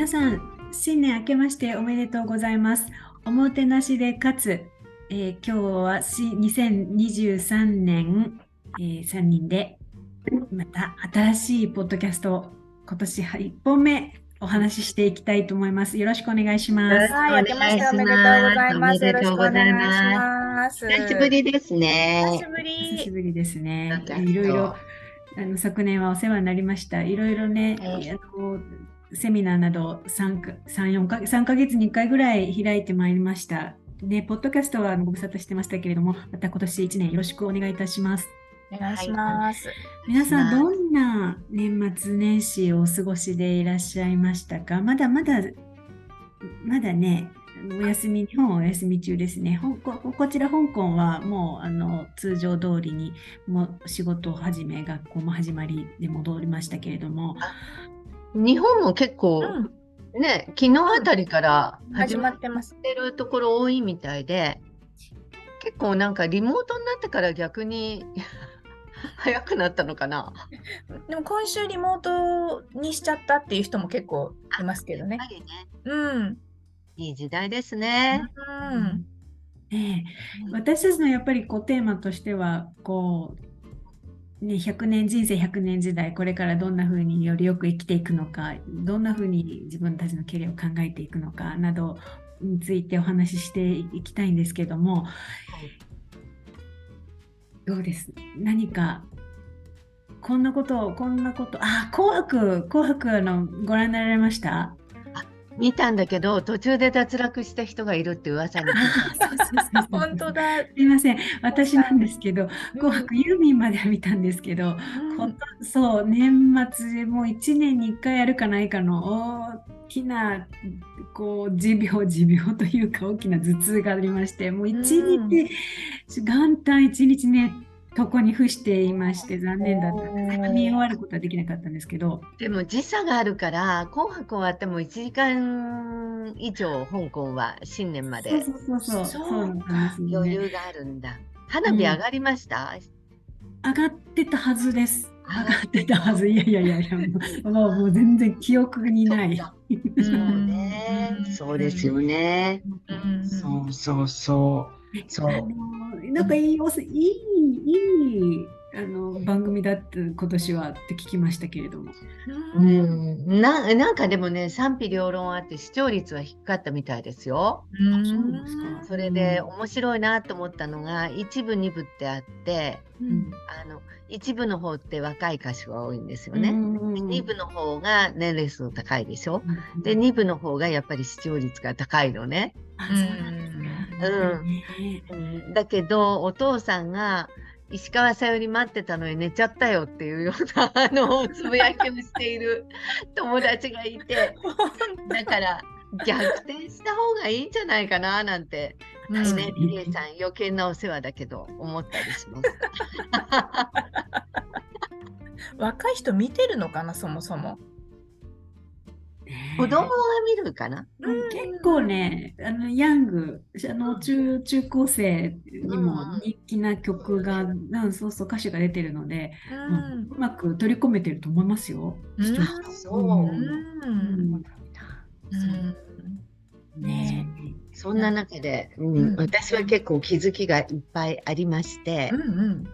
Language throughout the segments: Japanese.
皆さん、新年明けましておめでとうございます。おもてなしでかつ、えー、今日はし2023年、えー、3人でまた新しいポッドキャストを今年1本目お話ししていきたいと思います。よろしくお願いします。はい、明けましておめでとうございます。よろしくお願いします。久しぶりですね。久しぶり。久しぶりですね。いろいろあの昨年はお世話になりました。いろいろね、えー、あのセミナーなど 3, か 3, 4か3ヶ月に1回ぐらい開いてまいりました。で、ポッドキャストはご無沙汰してましたけれども、また今年1年よろしくお願いいたします。お願いします。はい、皆さん、どんな年末年始をお過ごしでいらっしゃいましたか？まだまだ、まだね、お休み、日本はお休み中ですね。ここちら香港はもうあの通常通りにも仕事を始め、学校も始まりで戻りましたけれども。日本も結構、うん、ね、昨日あたりから始まってます。てるところ多いみたいで、結構なんかリモートになってから逆に 早くなったのかな？でも今週リモートにしちゃったっていう人も結構いますけどね。ねうん。いい時代ですね。うん。ええ、私たちのやっぱりこうテーマとしてはこう、ね、100年人生100年時代これからどんなふうによりよく生きていくのかどんなふうに自分たちのキャリアを考えていくのかなどについてお話ししていきたいんですけども、はい、どうです？何かこんなことこんなことあ紅白紅白のご覧になられました？見たんだけど途中で脱落した人がいるって噂に本当だ。すいません。私なんですけど「紅白」ユーミンまでは見たんですけど、うん、そう年末でもう1年に1回やるかないかの大きなこう持病持病というか大きな頭痛がありましてもう1日、うん、元旦1日ね床に伏していまして残念だった。見終わることはできなかったんですけど。でも時差があるから「紅白」終わっても1時間以上香港は新年まで。そうそうそうそう。そう余裕があるんだ。花火上がりました、うん、上がってたはずです。上がってたはず。いやいやいやいやもうもう全然記憶にない。そうね。そうですよね、そうそうそう。そうなんかいい、いい、いいあの番組だって今年はって聞きましたけれども。うん、ななんかでもね賛否両論あって視聴率は低かったみたいですよ。うんそれで面白いなと思ったのが一部二部ってあって、うん、あの一部の方って若い歌手が多いんですよね。二部の方が年齢層高いでしょ。で二部の方がやっぱり視聴率が高いのね。うん、だけどお父さんが石川さゆり待ってたのに寝ちゃったよっていうような あのつぶやきをしている 友達がいて。だから逆転した方がいいんじゃないかななんて、ね、リエさん余計なお世話だけど思ったりします。若い人見てるのかなそもそも。子供が見るかな、結構ねあのヤングあの中中高生にも人気な曲が、うん、そうそう歌詞が出てるので、うん、うまく取り込めてると思いますよ。うん、そう、うん。ね。そんな中で、うん私は結構気づきがいっぱいありまして、うんうん、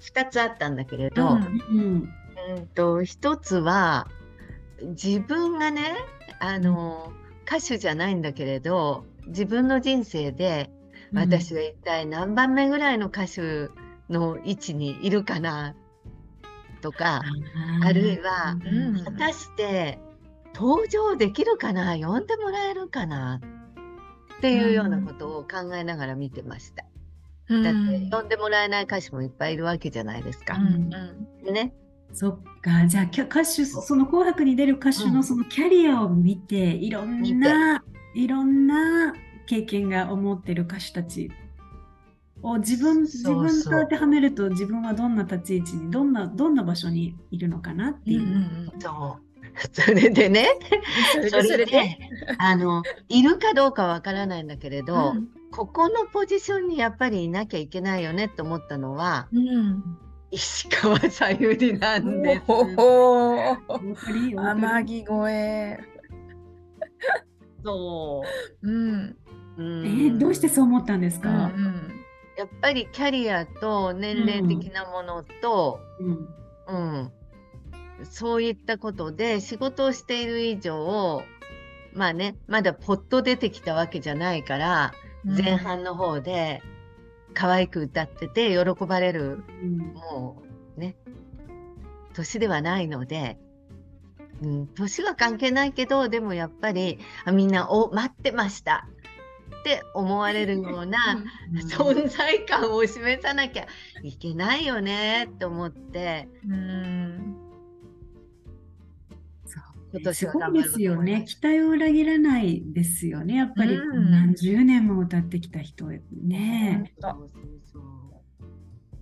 2つあったんだけれど、うん。うん。と1つは自分がねあの歌手じゃないんだけれど自分の人生で私は一体何番目ぐらいの歌手の位置にいるかなとか、うん、あるいは、うん、果たして登場できるかな呼んでもらえるかなっていうようなことを考えながら見てました。うん、だって呼んでもらえない歌手もいっぱいいるわけじゃないですか。ね。そっか、じゃあ歌手、その紅白に出る歌手のそのキャリアを見て、うん、いろんな、いろんな経験が思ってる歌手たちを自分、自分と当てはめると自分はどんな立ち位置に、どんな、どんな場所にいるのかなっていう。うんうん、そう。それでね、それで、あの、いるかどうかわからないんだけれど、うん、ここのポジションにやっぱりいなきゃいけないよねと思ったのは、うん、石川さゆりなんです。天城越え。そう。うん。えー、どうしてそう思ったんですか、うんうんやっぱりキャリアと年齢的なものと、うん、うん、そういったことで仕事をしている以上まあねまだポッと出てきたわけじゃないから、うん、前半の方で可愛く歌ってて喜ばれる、うん、もうね年ではないので、うん、年は関係ないけどでもやっぱりあみんな「お待ってました」って思われるような存在感を示さなきゃいけないよねと思って。うん今年はすごいですよね。期待を裏切らないですよね。やっぱり何十年も歌ってきた人ね。そうそう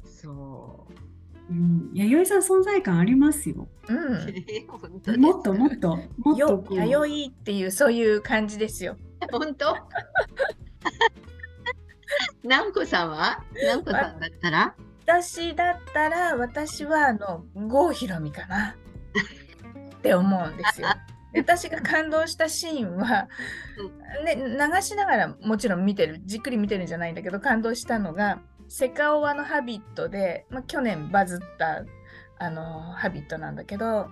そう。うん、弥生さん存在感ありますよ。うん、もっともっともっと弥生っていうそういう感じですよ。本当？南子さんは？南子さんだったら？私だったら私はあの郷ひろみかなって思うんですよ。私が感動したシーンは、ね、流しながらもちろん見てるじっくり見てるんじゃないんだけど感動したのがセカオワのハビットで、まあ、去年バズったあのハビットなんだけど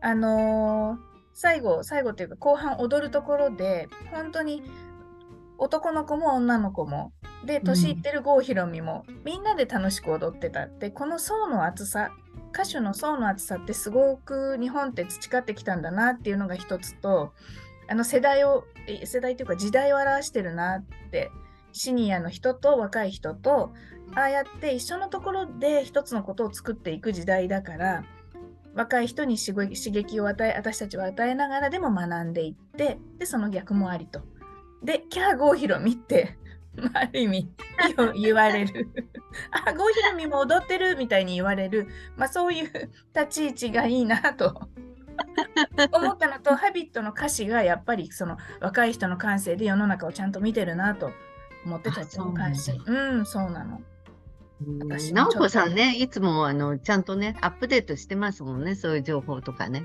あのー、最後最後っていうか後半踊るところで本当に男の子も女の子もで年いってる郷ひろみも、みんなで楽しく踊ってたってこの層の厚さ歌手の層の厚さってすごく日本って培ってきたんだなっていうのが一つとあの世代を世代というか時代を表してるなってシニアの人と若い人とああやって一緒のところで一つのことを作っていく時代だから若い人に刺激を与え私たちは与えながらでも学んでいってでその逆もありと。でキャー郷ひろみって ある意味言われる あ郷ひろみも踊ってるみたいに言われる、まあ、そういう立ち位置がいいなと 思ったのと「ハビットの歌詞がやっぱりその若い人の感性で世の中をちゃんと見てるなと思ってたちの感性うんそうなの。直子さんねいつもあのちゃんとねアップデートしてますもんねそういう情報とかね。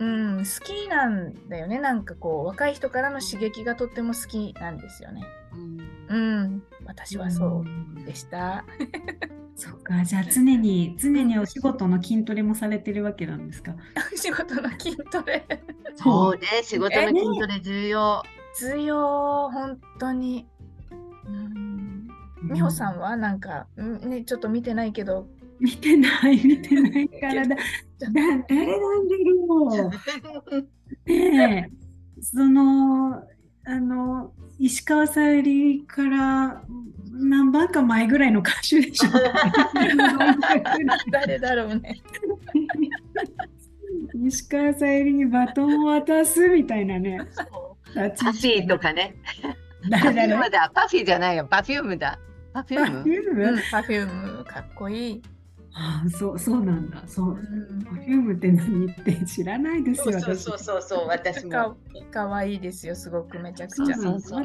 うん、好きなんだよね。なんかこう、若い人からの刺激がとっても好きなんですよね。うん、うん、私はそうでした。そっか、じゃあ常に、常にお仕事の筋トレもされてるわけなんですか？仕事の筋トレ。そうね、仕事の筋トレ重要。重要、本当に。うん美穂さんはなんか、ね、ちょっと見てないけど、見てない、見てないからだ。だ誰なんだろう。ねえ、その、あの、石川さゆりから何番か前ぐらいの歌手でしょう 誰だろうね。石川さゆりにバトンを渡すみたいなね。 PUFFYとかね。誰だろう PUFFYじゃないよ、 Perfume だ。 Perfume？Perfume、かっこいい。あそうそうなんだ。そう。パフュームって何？って知らないですよ。そうそうそうそう私もか。かわいいですよ。すごくめちゃくちゃ。そうそう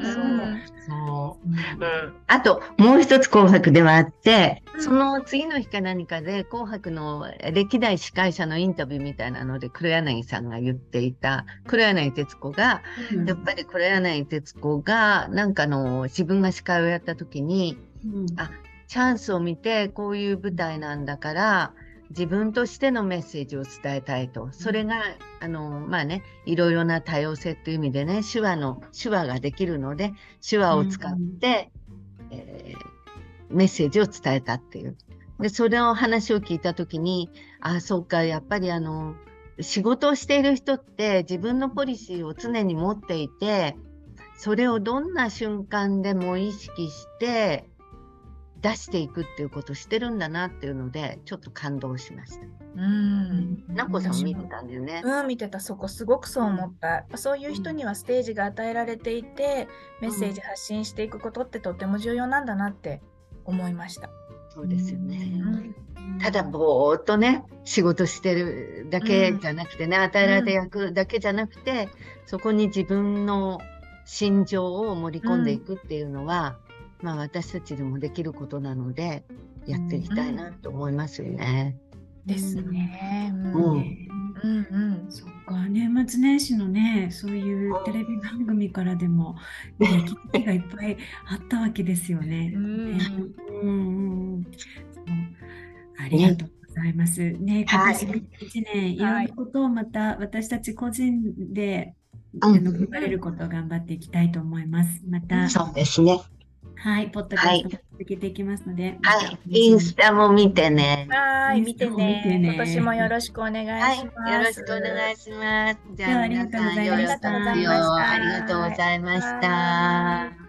そう。そう。うん。あともう一つ紅白ではあって、その次の日か何かで紅白の歴代司会者のインタビューみたいなので黒柳さんが言っていた黒柳徹子が、やっぱり黒柳徹子がなんかの自分が司会をやった時に、あチャンスを見てこういう舞台なんだから自分としてのメッセージを伝えたいと。それがあのまあねいろいろな多様性という意味でね手話の手話ができるので手話を使って、うん、えー、メッセージを伝えたっていう。でそれの話を聞いた時にああそうかやっぱりあの仕事をしている人って自分のポリシーを常に持っていてそれをどんな瞬間でも意識して出していくっていうことをしてるんだなっていうのでちょっと感動しました。うん。なこさん見てたんだよね。うん、見てた。そこすごくそう思った。そういう人にはステージが与えられていて、メッセージ発信していくことってとても重要なんだなって思いました。そうですよね。うん、ただぼーっとね仕事してるだけじゃなくてね、うん、与えられた役だけじゃなくて、そこに自分の心情を盛り込んでいくっていうのは、まあ、私たちでもできることなのでやっていきたいなと思いますよね。ですね。うん、うん。うん、そっか。年末年始のねそういうテレビ番組からでも、ね、気づがいっぱいあったわけですよね。うん、ね。うん、ありがとうございます。ね、今年1年、い、ろんなことをまた私たち個人で、あの頑張れることを頑張っていきたいと思います。また、そうですね。はい、ポッドキャストも続けていきますので、はい、インスタも見てね。はい、見てね。今年もよろしくお願いします。はい、よろしくお願いします。じゃあ、ありがとうございました。ありがとうございました。